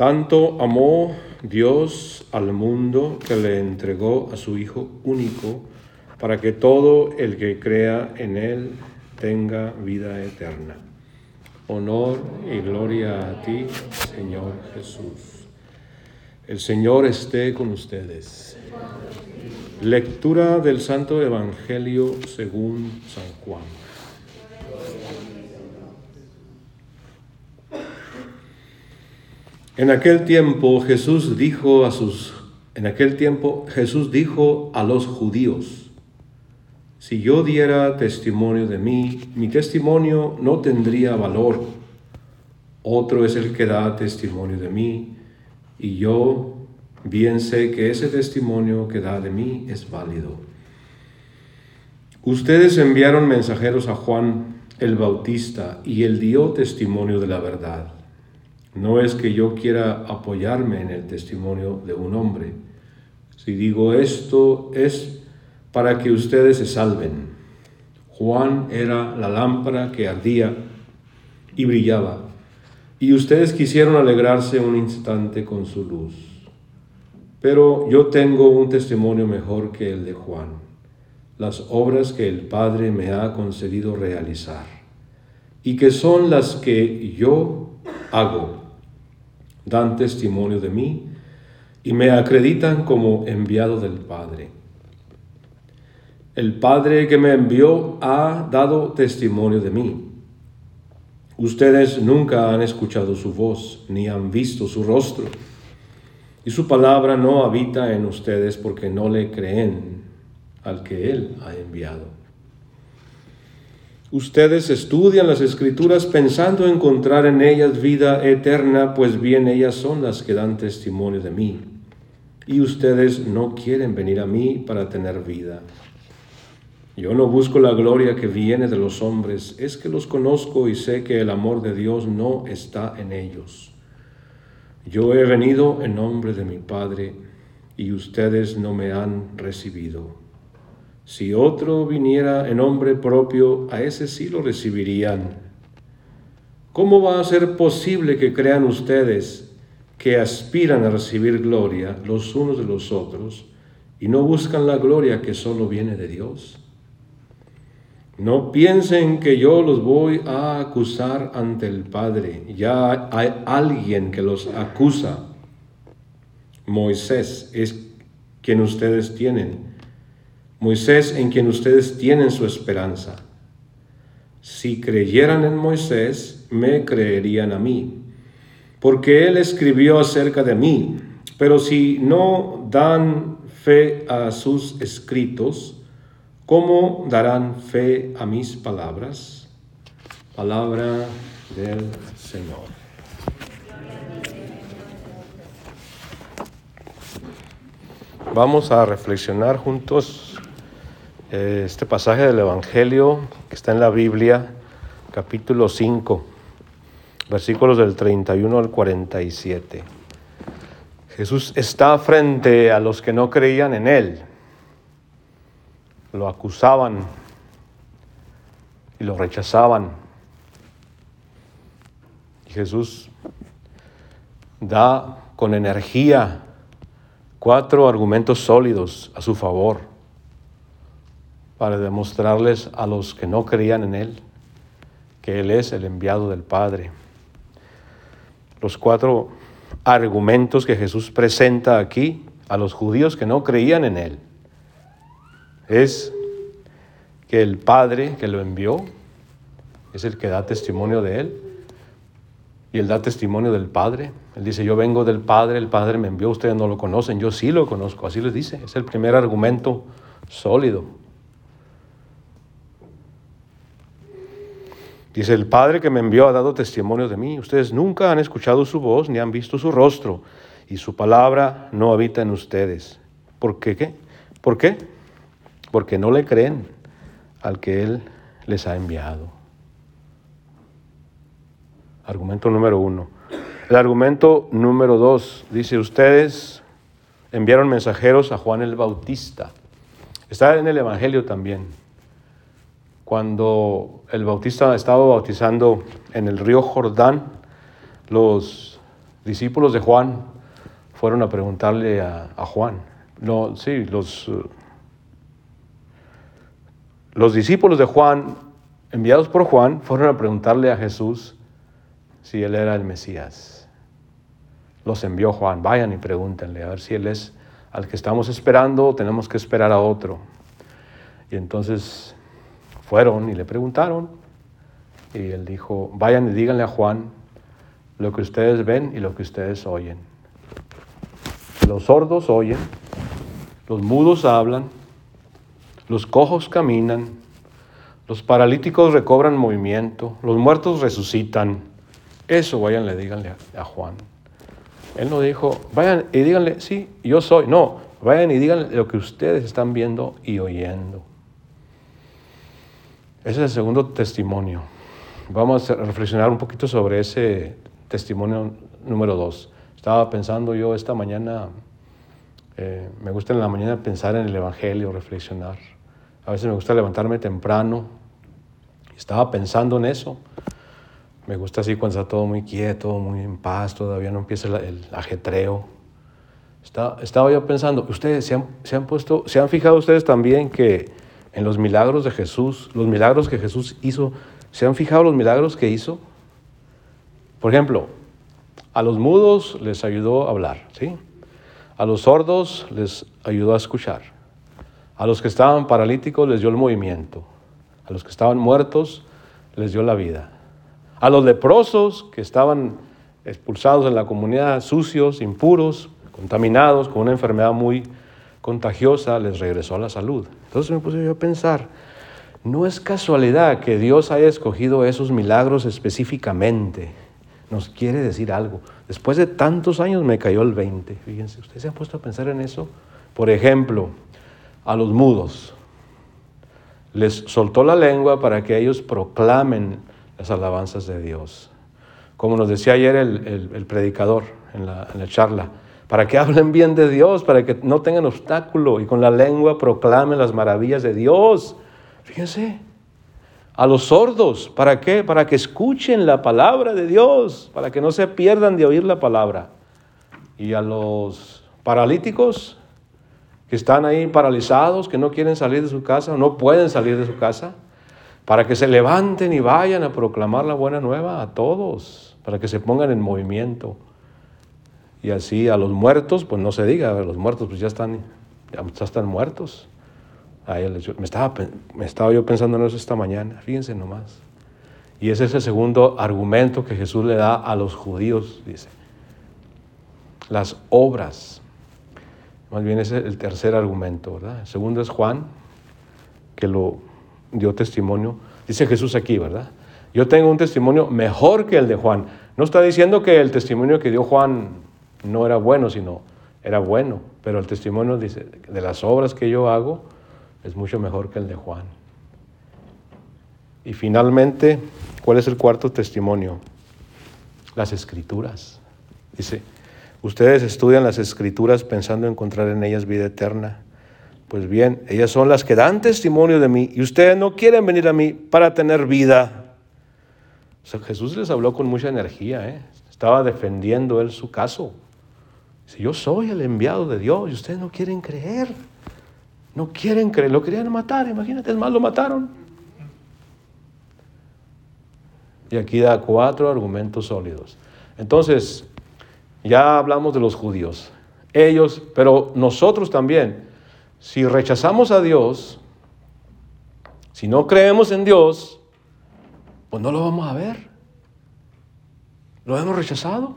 Tanto amó Dios al mundo que le entregó a su Hijo único para que todo el que crea en Él tenga vida eterna. Honor y gloria a ti, Señor Jesús. El Señor esté con ustedes. Lectura del Santo Evangelio según San Juan. En aquel tiempo Jesús dijo a sus en aquel tiempo Jesús dijo a los judíos: Si yo diera testimonio de mí, mi testimonio no tendría valor. Otro es el que da testimonio de mí, y yo bien sé que ese testimonio que da de mí es válido. Ustedes enviaron mensajeros a Juan el Bautista y él dio testimonio de la verdad. No es que yo quiera apoyarme en el testimonio de un hombre. Si digo esto es para que ustedes se salven. Juan era la lámpara que ardía y brillaba, y ustedes quisieron alegrarse un instante con su luz. Pero yo tengo un testimonio mejor que el de Juan, las obras que el Padre me ha concedido realizar, y que son las que yo hago dan testimonio de mí y me acreditan como enviado del Padre. El Padre que me envió ha dado testimonio de mí. Ustedes nunca han escuchado su voz ni han visto su rostro. Y su palabra no habita en ustedes porque no le creen al que Él ha enviado. Ustedes estudian las escrituras pensando encontrar en ellas vida eterna, pues bien ellas son las que dan testimonio de mí. Y ustedes no quieren venir a mí para tener vida. Yo no busco la gloria que viene de los hombres, es que los conozco y sé que el amor de Dios no está en ellos. Yo he venido en nombre de mi Padre y ustedes no me han recibido. Si otro viniera en nombre propio, a ese sí lo recibirían. ¿Cómo va a ser posible que crean ustedes que aspiran a recibir gloria los unos de los otros y no buscan la gloria que solo viene de Dios? No piensen que yo los voy a acusar ante el Padre. Ya hay alguien que los acusa. Moisés es quien ustedes tienen Moisés en quien ustedes tienen su esperanza. Si creyeran en Moisés, me creerían a mí, porque él escribió acerca de mí. Pero si no dan fe a sus escritos, ¿cómo darán fe a mis palabras? Palabra del Señor. Vamos a reflexionar juntos este pasaje del Evangelio que está en la Biblia, capítulo 5, versículos del 31 al 47. Jesús está frente a los que no creían en Él, lo acusaban y lo rechazaban. Jesús da con energía cuatro argumentos sólidos a su favor para demostrarles a los que no creían en Él que Él es el enviado del Padre. Los cuatro argumentos que Jesús presenta aquí a los judíos que no creían en Él es que el Padre que lo envió es el que da testimonio de Él y Él da testimonio del Padre. Él dice, yo vengo del Padre, el Padre me envió, ustedes no lo conocen, yo sí lo conozco, así les dice. Es el primer argumento sólido. Dice, el Padre que me envió ha dado testimonio de mí. Ustedes nunca han escuchado su voz ni han visto su rostro y su palabra no habita en ustedes. ¿Por qué? qué? ¿Por qué? Porque no le creen al que Él les ha enviado. Argumento número uno. El argumento número dos dice, ustedes enviaron mensajeros a Juan el Bautista. Está en el Evangelio también cuando el bautista estaba bautizando en el río Jordán, los discípulos de Juan fueron a preguntarle a, Juan. No, sí, los, eh, los discípulos de Juan, enviados por Juan, fueron a preguntarle a Jesús si él era el Mesías. Los envió Juan, vayan y pregúntenle a ver si él es al que estamos esperando o tenemos que esperar a otro. Y entonces fueron y le preguntaron y él dijo, vayan y díganle a Juan lo que ustedes ven y lo que ustedes oyen. Los sordos oyen, los mudos hablan, los cojos caminan, los paralíticos recobran movimiento, los muertos resucitan. Eso vayan y díganle a, Juan. Él no dijo, vayan y díganle, sí, yo soy. No, vayan y díganle lo que ustedes están viendo y oyendo. Ese es el segundo testimonio. Vamos a reflexionar un poquito sobre ese testimonio número dos. Estaba pensando yo esta mañana, eh, me gusta en la mañana pensar en el Evangelio, reflexionar. A veces me gusta levantarme temprano. Estaba pensando en eso. Me gusta así cuando está todo muy quieto, muy en paz, todavía no empieza el, ajetreo. estaba yo pensando, ustedes se han, se han puesto, se han fijado ustedes también que en los milagros de Jesús, los milagros que Jesús hizo, ¿se han fijado los milagros que hizo? Por ejemplo, a los mudos les ayudó a hablar, ¿sí? A los sordos les ayudó a escuchar. A los que estaban paralíticos les dio el movimiento. A los que estaban muertos les dio la vida. A los leprosos que estaban expulsados en la comunidad, sucios, impuros, contaminados, con una enfermedad muy contagiosa, les regresó a la salud. Entonces me puse yo a pensar, no es casualidad que Dios haya escogido esos milagros específicamente. Nos quiere decir algo. Después de tantos años me cayó el 20. Fíjense, ¿ustedes se han puesto a pensar en eso? Por ejemplo, a los mudos. Les soltó la lengua para que ellos proclamen las alabanzas de Dios. Como nos decía ayer el, predicador en la, en la charla, para que hablen bien de Dios, para que no tengan obstáculo y con la lengua proclamen las maravillas de Dios. Fíjense, a los sordos, ¿para qué? Para que escuchen la palabra de Dios, para que no se pierdan de oír la palabra. Y a los paralíticos que están ahí paralizados, que no quieren salir de su casa, no pueden salir de su casa, para que se levanten y vayan a proclamar la buena nueva a todos, para que se pongan en movimiento. Y así a los muertos, pues no se diga, los muertos pues ya están, ya están muertos. me, estaba, me estaba yo pensando en eso esta mañana, fíjense nomás. Y ese es el segundo argumento que Jesús le da a los judíos, dice. Las obras. Más bien ese es el tercer argumento, ¿verdad? El segundo es Juan, que lo dio testimonio. Dice Jesús aquí, ¿verdad? Yo tengo un testimonio mejor que el de Juan. No está diciendo que el testimonio que dio Juan no era bueno, sino era bueno, pero el testimonio dice, de las obras que yo hago es mucho mejor que el de Juan. Y finalmente, ¿cuál es el cuarto testimonio? Las escrituras. Dice, ustedes estudian las escrituras pensando encontrar en ellas vida eterna. Pues bien, ellas son las que dan testimonio de mí y ustedes no quieren venir a mí para tener vida. Jesús les habló con mucha energía, ¿eh? estaba defendiendo él su caso. Si yo soy el enviado de Dios y ustedes no quieren creer, no quieren creer, lo querían matar, imagínate, es más, lo mataron. Y aquí da cuatro argumentos sólidos. Entonces, ya hablamos de los judíos. Ellos, pero nosotros también, si rechazamos a Dios, si no creemos en Dios, pues no lo vamos a ver. Lo hemos rechazado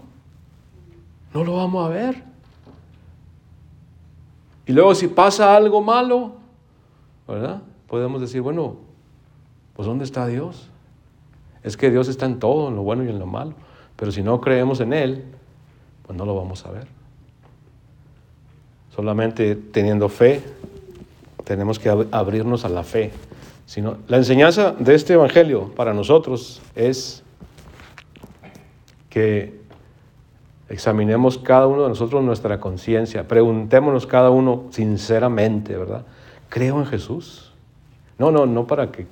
no lo vamos a ver. Y luego si pasa algo malo, ¿verdad? Podemos decir, bueno, pues ¿dónde está Dios? Es que Dios está en todo, en lo bueno y en lo malo. Pero si no creemos en Él, pues no lo vamos a ver. Solamente teniendo fe, tenemos que abrirnos a la fe. Sino, la enseñanza de este Evangelio para nosotros es que Examinemos cada uno de nosotros nuestra conciencia, preguntémonos cada uno sinceramente, ¿verdad? ¿Creo en Jesús? No, no, no para que,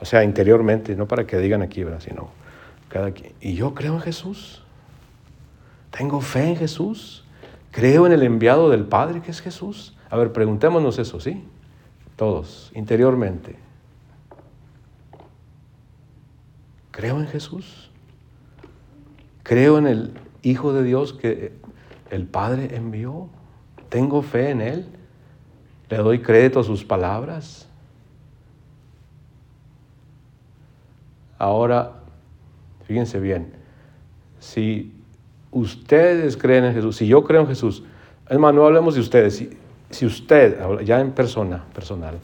o sea, interiormente, no para que digan aquí, ¿verdad? Sino cada quien. ¿Y yo creo en Jesús? ¿Tengo fe en Jesús? ¿Creo en el enviado del Padre que es Jesús? A ver, preguntémonos eso, ¿sí? Todos, interiormente. ¿Creo en Jesús? ¿Creo en el Hijo de Dios que el Padre envió? ¿Tengo fe en Él? ¿Le doy crédito a sus palabras? Ahora, fíjense bien, si ustedes creen en Jesús, si yo creo en Jesús, es más, no hablemos de ustedes, si, si usted, ya en persona, personal,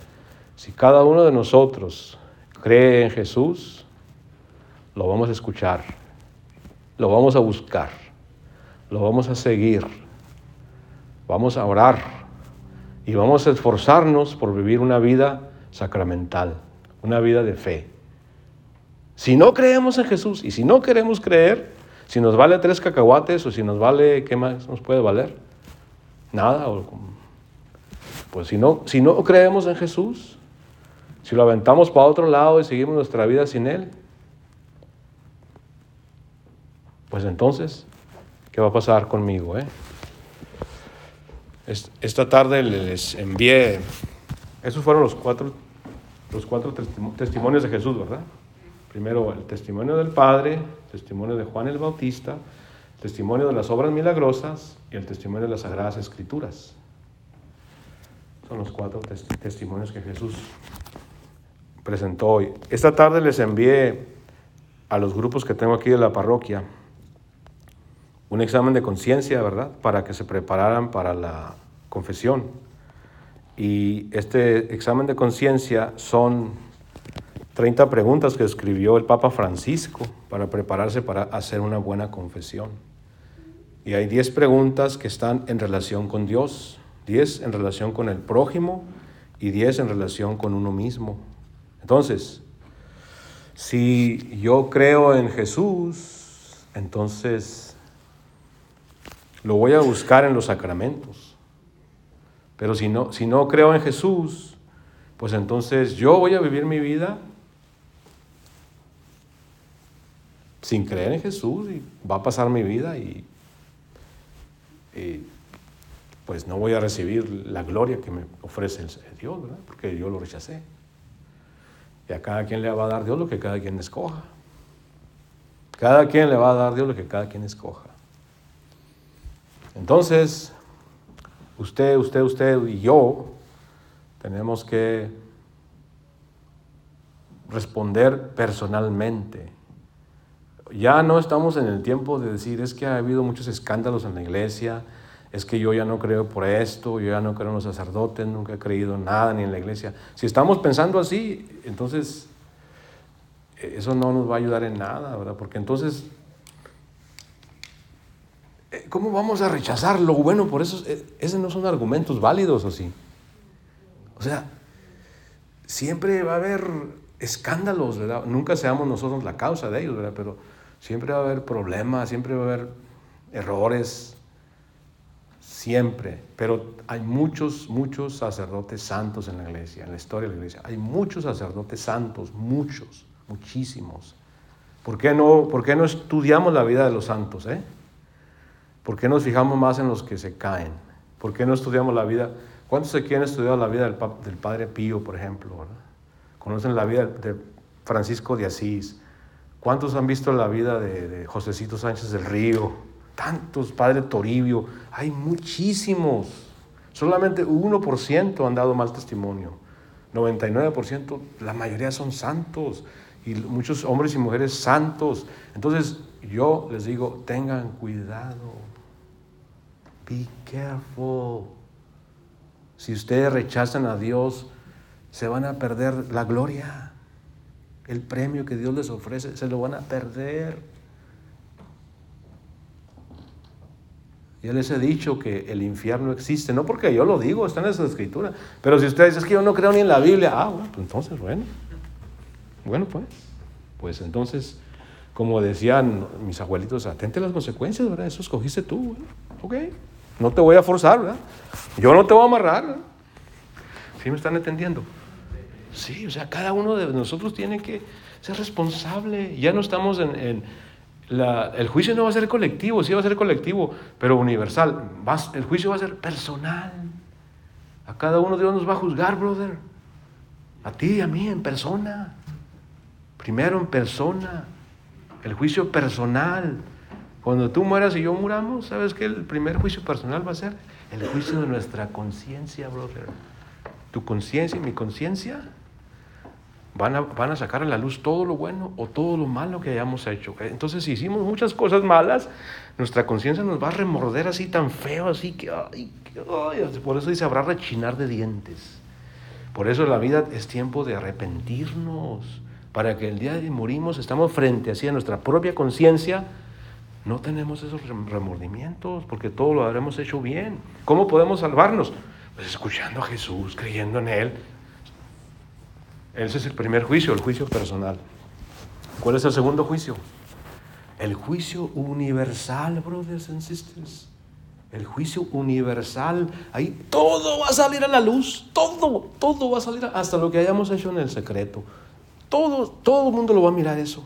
si cada uno de nosotros cree en Jesús, lo vamos a escuchar, lo vamos a buscar, lo vamos a seguir, vamos a orar y vamos a esforzarnos por vivir una vida sacramental, una vida de fe. Si no creemos en Jesús y si no queremos creer, si nos vale tres cacahuates o si nos vale, ¿qué más nos puede valer? Nada. pues si no, si no creemos en Jesús, si lo aventamos para otro lado y seguimos nuestra vida sin Él, pues entonces, ¿qué va a pasar conmigo? Eh? Esta tarde les envié, esos fueron los cuatro, los cuatro testimonios de Jesús, ¿verdad? Primero el testimonio del Padre, el testimonio de Juan el Bautista, el testimonio de las obras milagrosas y el testimonio de las Sagradas Escrituras. Son los cuatro testimonios que Jesús presentó hoy. Esta tarde les envié a los grupos que tengo aquí de la parroquia un examen de conciencia, ¿verdad? Para que se prepararan para la confesión. Y este examen de conciencia son 30 preguntas que escribió el Papa Francisco para prepararse para hacer una buena confesión. Y hay 10 preguntas que están en relación con Dios, 10 en relación con el prójimo y 10 en relación con uno mismo. Entonces, si yo creo en Jesús, entonces lo voy a buscar en los sacramentos. Pero si no, si no creo en Jesús, pues entonces yo voy a vivir mi vida sin creer en Jesús y va a pasar mi vida y, pues no voy a recibir la gloria que me ofrece el, Dios, ¿verdad? Porque yo lo rechacé. Y a cada quien le va a dar Dios lo que cada quien escoja. Cada quien le va a dar Dios lo que cada quien escoja. Entonces, usted, usted, usted y yo tenemos que responder personalmente ya no estamos en el tiempo de decir, es que ha habido muchos escándalos en la iglesia, es que yo ya no creo por esto, yo ya no creo en los sacerdotes, nunca he creído nada ni en la iglesia. Si estamos pensando así, entonces eh, eso no nos va a ayudar en nada, ¿verdad? Porque entonces, ¿cómo vamos a rechazar lo bueno por eso? Eh, esos no son argumentos válidos, ¿o sí? O sea, siempre va a haber escándalos, ¿verdad? Nunca seamos nosotros la causa de ellos, ¿verdad? Pero Siempre va a haber problemas, siempre va a haber errores, siempre. Pero hay muchos, muchos sacerdotes santos en la iglesia, en la historia de la iglesia. Hay muchos sacerdotes santos, muchos, muchísimos. ¿Por qué no, por qué no estudiamos la vida de los santos? Eh? ¿Por qué nos fijamos más en los que se caen? ¿Por qué no estudiamos la vida? ¿Cuántos se quieren estudiar la vida del, Padre Pío, por ejemplo? ¿Conocen la vida de Francisco de Asís? ¿Cuántos han visto la vida de, de Josecito Sánchez del Río? Tantos, Padre Toribio, hay muchísimos. Solamente 1% han dado mal testimonio. 99%, la mayoría son santos y muchos hombres y mujeres santos. Entonces, yo les digo, tengan cuidado. Be careful. Si ustedes rechazan a Dios, se van a perder la gloria el premio que Dios les ofrece, se lo van a perder. Ya les he dicho que el infierno existe, no porque yo lo digo, está en esa escritura. Pero si ustedes dicen que yo no creo ni en la Biblia, ah, bueno, pues entonces, bueno. Bueno, pues, pues entonces, como decían mis abuelitos, atente a las consecuencias, ¿verdad? Eso escogiste tú, ok. No te voy a forzar, ¿verdad? Yo no te voy a amarrar, ¿verdad? ¿Sí me están entendiendo? Sí, o sea, cada uno de nosotros tiene que ser responsable. Ya no estamos en, el juicio no va a ser colectivo, sí va a ser colectivo, pero universal. el juicio va a ser personal. A cada uno Dios nos va a juzgar, brother. A ti y a mí en persona. Primero en persona. El juicio personal. Cuando tú mueras y yo muramos, ¿sabes qué? El primer juicio personal va a ser el juicio de nuestra conciencia, brother. Tu conciencia y mi conciencia van a, van a sacar a la luz todo lo bueno o todo lo malo que hayamos hecho. Entonces, si hicimos muchas cosas malas, nuestra conciencia nos va a remorder así tan feo, así que, ay, por eso dice, habrá rechinar de dientes. Por eso la vida es tiempo de arrepentirnos, para que el día de morimos estamos frente así a nuestra propia conciencia, no tenemos esos remordimientos, porque todo lo habremos hecho bien. ¿Cómo podemos salvarnos? Pues escuchando a Jesús, creyendo en Él, ese es el primer juicio, el juicio personal. ¿Cuál es el segundo juicio? El juicio universal, brothers and sisters. El juicio universal. Ahí todo va a salir a la luz. Todo, todo va a salir hasta lo que hayamos hecho en el secreto. Todo, todo el mundo lo va a mirar eso.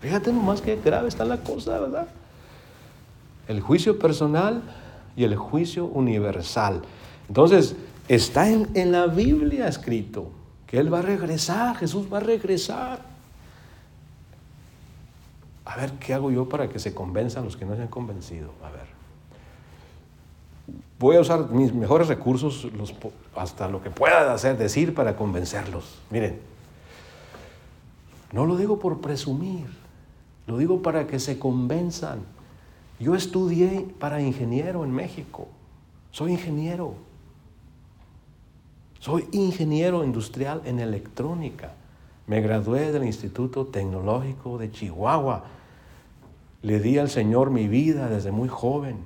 Fíjate nomás qué grave está la cosa, ¿verdad? El juicio personal y el juicio universal. Entonces, está en, en la Biblia escrito que Él va a regresar, Jesús va a regresar. A ver, ¿qué hago yo para que se convenzan los que no se han convencido? A ver. Voy a usar mis mejores recursos, hasta lo que pueda hacer, decir para convencerlos. Miren, no lo digo por presumir, lo digo para que se convenzan. Yo estudié para ingeniero en México, soy ingeniero. Soy ingeniero industrial en electrónica. Me gradué del Instituto Tecnológico de Chihuahua. Le di al Señor mi vida desde muy joven.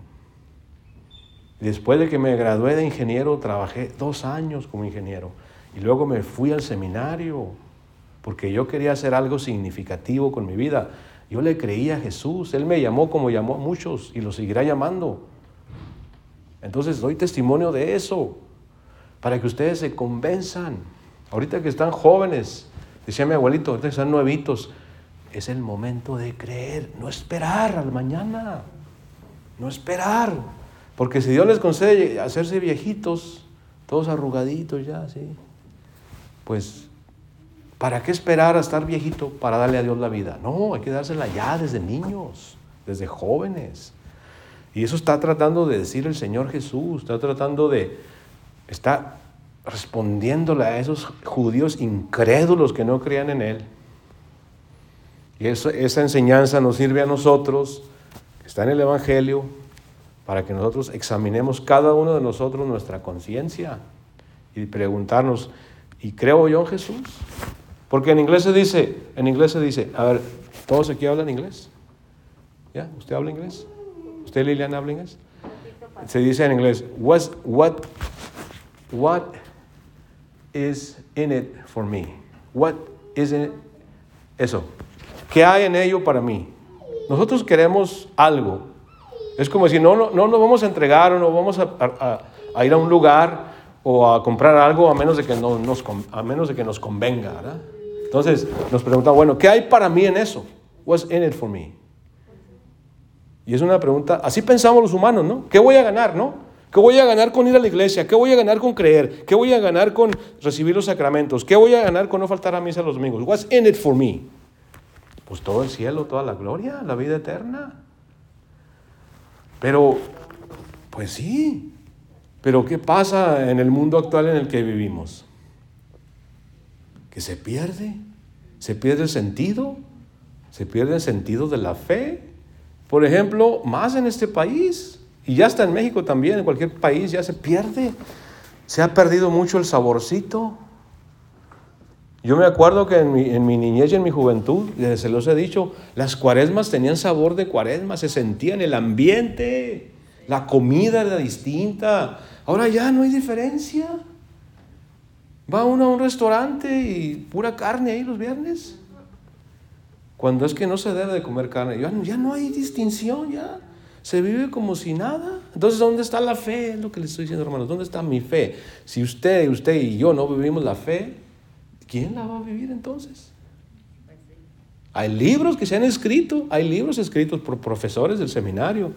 Después de que me gradué de ingeniero, trabajé dos años como ingeniero. Y luego me fui al seminario porque yo quería hacer algo significativo con mi vida. Yo le creía a Jesús. Él me llamó como llamó a muchos y lo seguirá llamando. Entonces doy testimonio de eso para que ustedes se convenzan. Ahorita que están jóvenes, decía mi abuelito, ahorita que están nuevitos, es el momento de creer, no esperar al mañana, no esperar. Porque si Dios les concede hacerse viejitos, todos arrugaditos ya, ¿sí? Pues, ¿para qué esperar a estar viejito para darle a Dios la vida? No, hay que dársela ya desde niños, desde jóvenes. Y eso está tratando de decir el Señor Jesús, está tratando de, está respondiéndole a esos judíos incrédulos que no creían en Él. Y esa enseñanza nos sirve a nosotros, que está en el Evangelio, para que nosotros examinemos cada uno de nosotros nuestra conciencia y preguntarnos, ¿y creo yo en Jesús? Porque en inglés se dice, en inglés se dice, a ver, ¿todos aquí hablan inglés? ¿Ya? ¿Usted habla inglés? ¿Usted Liliana habla inglés? Se dice en inglés, what, what What is in it for me? What is in it? Eso. ¿Qué hay en ello para mí? Nosotros queremos algo. Es como si no, no, no nos vamos a entregar o no vamos a, a, ir a un lugar o a comprar algo a menos de que, no, nos, a menos de que nos convenga. ¿verdad? Entonces nos preguntamos, bueno, ¿qué hay para mí en eso? What's in it for me? Y es una pregunta, así pensamos los humanos, ¿no? ¿Qué voy a ganar, no? ¿Qué voy a ganar con ir a la iglesia? ¿Qué voy a ganar con creer? ¿Qué voy a ganar con recibir los sacramentos? ¿Qué voy a ganar con no faltar a misa los domingos? What's in it for me? Pues todo el cielo, toda la gloria, la vida eterna. Pero, pues sí. Pero ¿qué pasa en el mundo actual en el que vivimos? Que se pierde. Se pierde el sentido. Se pierde el sentido de la fe. Por ejemplo, más en este país. Y ya está en México también, en cualquier país ya se pierde. Se ha perdido mucho el saborcito. Yo me acuerdo que en mi, niñez y en mi juventud, se los he dicho, las cuaresmas tenían sabor de cuaresma, se sentía en el ambiente, la comida era distinta. Ahora ya no hay diferencia. Va uno a un restaurante y pura carne ahí los viernes. Cuando es que no se debe de comer carne, ya, no hay distinción, ya se vive como si nada. Entonces, ¿dónde está la fe? Es lo que les estoy diciendo, hermanos. ¿Dónde está mi fe? Si usted, usted y yo no vivimos la fe, ¿quién la va a vivir entonces? Hay libros que se han escrito, hay libros escritos por profesores del seminario.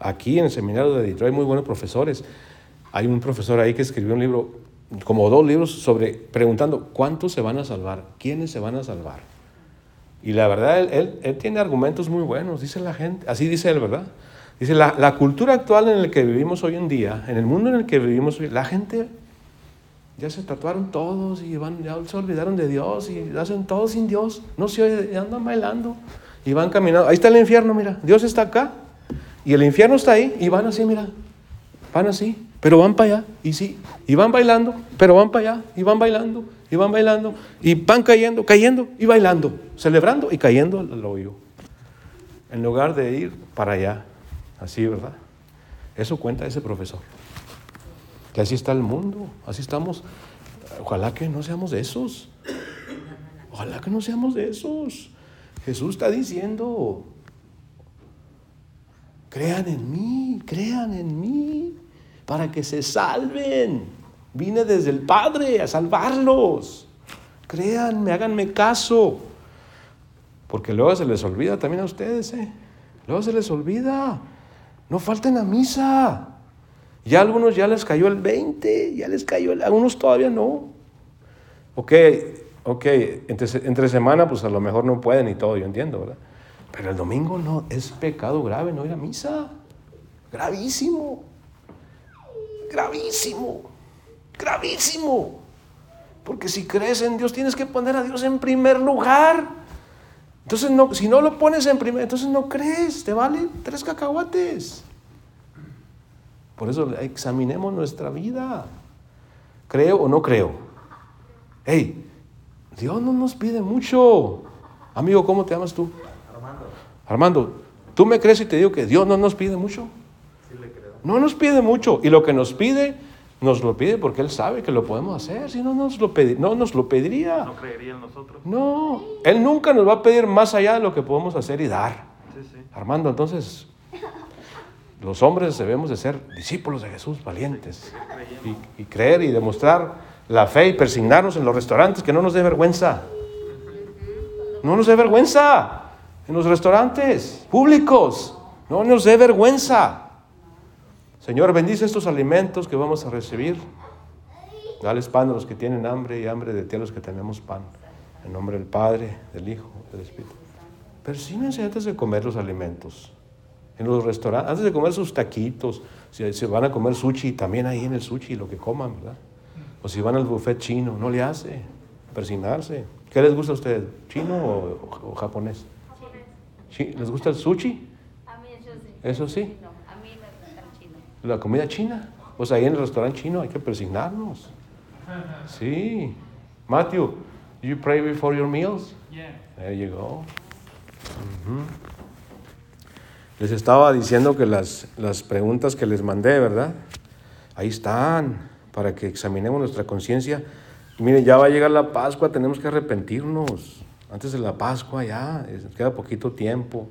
Aquí en el seminario de Detroit hay muy buenos profesores. Hay un profesor ahí que escribió un libro, como dos libros, sobre preguntando cuántos se van a salvar, quiénes se van a salvar. Y la verdad, él, él, tiene argumentos muy buenos, dice la gente, así dice él, ¿verdad? Dice, la, la cultura actual en la que vivimos hoy en día, en el mundo en el que vivimos hoy, la gente ya se tatuaron todos y van, ya se olvidaron de Dios y hacen todo sin Dios. No se oye, andan bailando y van caminando. Ahí está el infierno, mira. Dios está acá y el infierno está ahí y van así, mira. Van así, pero van para allá y sí. Y van bailando, pero van para allá y van bailando y van bailando y van cayendo, cayendo y bailando, celebrando y cayendo al hoyo. En lugar de ir para allá, así, ¿verdad? Eso cuenta ese profesor. Así está el mundo, así estamos. Ojalá que no seamos de esos. Ojalá que no seamos de esos. Jesús está diciendo, crean en mí, crean en mí, para que se salven. Vine desde el Padre a salvarlos. Créanme, háganme caso. Porque luego se les olvida también a ustedes, ¿eh? Luego se les olvida. No falten a misa. Ya a algunos ya les cayó el 20, ya les cayó el... Algunos todavía no. Ok, ok, entre, entre semana pues a lo mejor no pueden y todo, yo entiendo, ¿verdad? Pero el domingo no, es pecado grave no ir a misa. Gravísimo. Gravísimo. Gravísimo. Porque si crees en Dios tienes que poner a Dios en primer lugar. Entonces, no, si no lo pones en primer, entonces no crees, te vale tres cacahuates. Por eso examinemos nuestra vida. ¿Creo o no creo? Hey, Dios no nos pide mucho. Amigo, ¿cómo te llamas tú? Armando. Armando, ¿tú me crees y te digo que Dios no nos pide mucho? No nos pide mucho. Y lo que nos pide, nos lo pide porque Él sabe que lo podemos hacer. Si no, nos lo no nos lo pediría. No creería en nosotros. No, Él nunca nos va a pedir más allá de lo que podemos hacer y dar. Sí, sí. Armando, entonces, los hombres debemos de ser discípulos de Jesús, valientes, y, creer y demostrar la fe y persignarnos en los restaurantes, que no nos dé vergüenza. No nos dé vergüenza en los restaurantes públicos, no nos dé vergüenza. Señor, bendice estos alimentos que vamos a recibir. Dales pan a los que tienen hambre y hambre de ti a los que tenemos pan. En nombre del Padre, del Hijo, del Espíritu. Persínense antes de comer los alimentos en los restaurantes, antes de comer sus taquitos, si se van a comer sushi, también ahí en el sushi lo que coman, ¿verdad? O si van al buffet chino, no le hace persignarse. ¿Qué les gusta a ustedes? ¿Chino o, japonés? ¿Les gusta el sushi? A mí eso sí. ¿Eso sí? A mí me gusta el chino. ¿La comida china? Pues ahí en el restaurante chino hay que persignarnos. Sí. Matthew, you pray before your meals? Yeah. There you go. Les estaba diciendo que las, las preguntas que les mandé, ¿verdad? Ahí están, para que examinemos nuestra conciencia. Miren, ya va a llegar la Pascua, tenemos que arrepentirnos. Antes de la Pascua ya, queda poquito tiempo.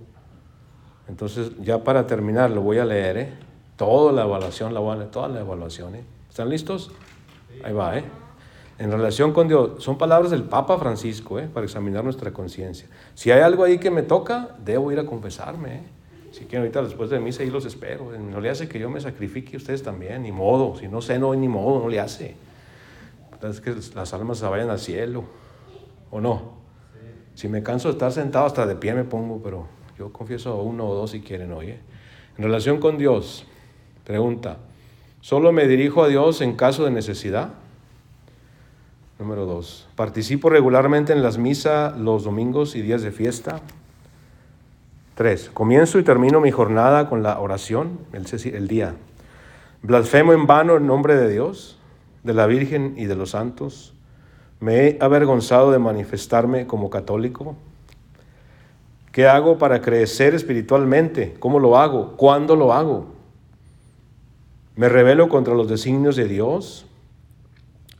Entonces, ya para terminar, lo voy a leer, ¿eh? Toda la evaluación, la leer, toda la evaluación, ¿eh? ¿Están listos? Ahí va, ¿eh? En relación con Dios, son palabras del Papa Francisco, ¿eh? Para examinar nuestra conciencia. Si hay algo ahí que me toca, debo ir a confesarme, ¿eh? Si quieren ahorita después de misa ahí los espero. No le hace que yo me sacrifique ustedes también, ni modo. Si no sé, no, ni modo, no le hace. Es que las almas se vayan al cielo. ¿O no? Si me canso de estar sentado hasta de pie me pongo, pero yo confieso uno o dos si quieren, oye. En relación con Dios, pregunta, ¿solo me dirijo a Dios en caso de necesidad? Número dos, ¿participo regularmente en las misas los domingos y días de fiesta? Tres, comienzo y termino mi jornada con la oración, el, el día. Blasfemo en vano el nombre de Dios, de la Virgen y de los santos. Me he avergonzado de manifestarme como católico. ¿Qué hago para crecer espiritualmente? ¿Cómo lo hago? ¿Cuándo lo hago? ¿Me rebelo contra los designios de Dios?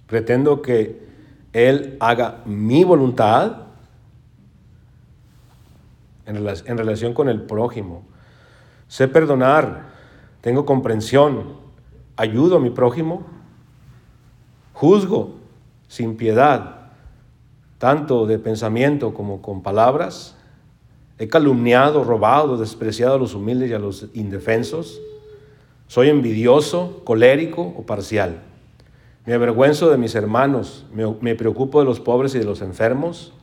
¿Pretendo que Él haga mi voluntad? en, relación con el prójimo. Sé perdonar, tengo comprensión, ayudo a mi prójimo, juzgo sin piedad, tanto de pensamiento como con palabras. He calumniado, robado, despreciado a los humildes y a los indefensos. Soy envidioso, colérico o parcial. Me avergüenzo de mis hermanos, me, preocupo de los pobres y de los enfermos.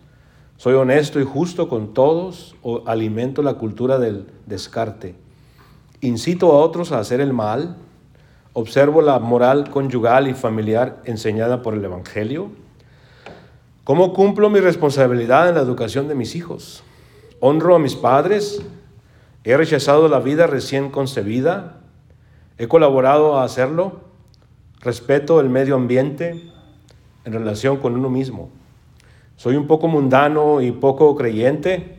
Soy honesto y justo con todos o alimento la cultura del descarte. Incito a otros a hacer el mal. Observo la moral conyugal y familiar enseñada por el Evangelio. ¿Cómo cumplo mi responsabilidad en la educación de mis hijos? honro a mis padres, he rechazado la vida recién concebida, he colaborado a hacerlo, respeto el medio ambiente en relación con uno mismo. Soy un poco mundano y poco creyente,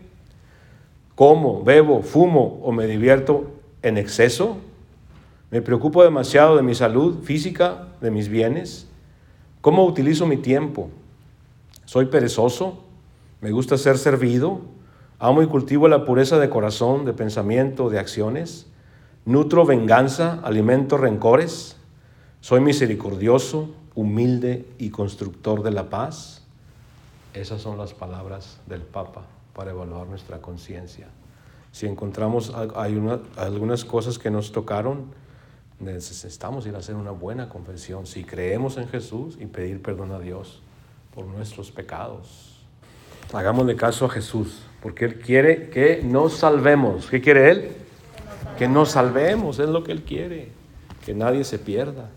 como, bebo, fumo o me divierto en exceso, me preocupo demasiado de mi salud física, de mis bienes, cómo utilizo mi tiempo. Soy perezoso, me gusta ser servido, Amo y cultivo la pureza de corazón, de pensamiento, de acciones. Nutro venganza, alimento rencores. Soy misericordioso, humilde y constructor de la paz. Esas son las palabras del Papa para evaluar nuestra conciencia. Si encontramos hay algunas cosas que nos tocaron, necesitamos ir a hacer una buena confesión. Si creemos en Jesús y pedir perdón a Dios por nuestros pecados. Hagámosle caso a Jesús, porque Él quiere que nos salvemos. ¿Qué quiere Él? Que nos salvemos, es lo que Él quiere, que nadie se pierda.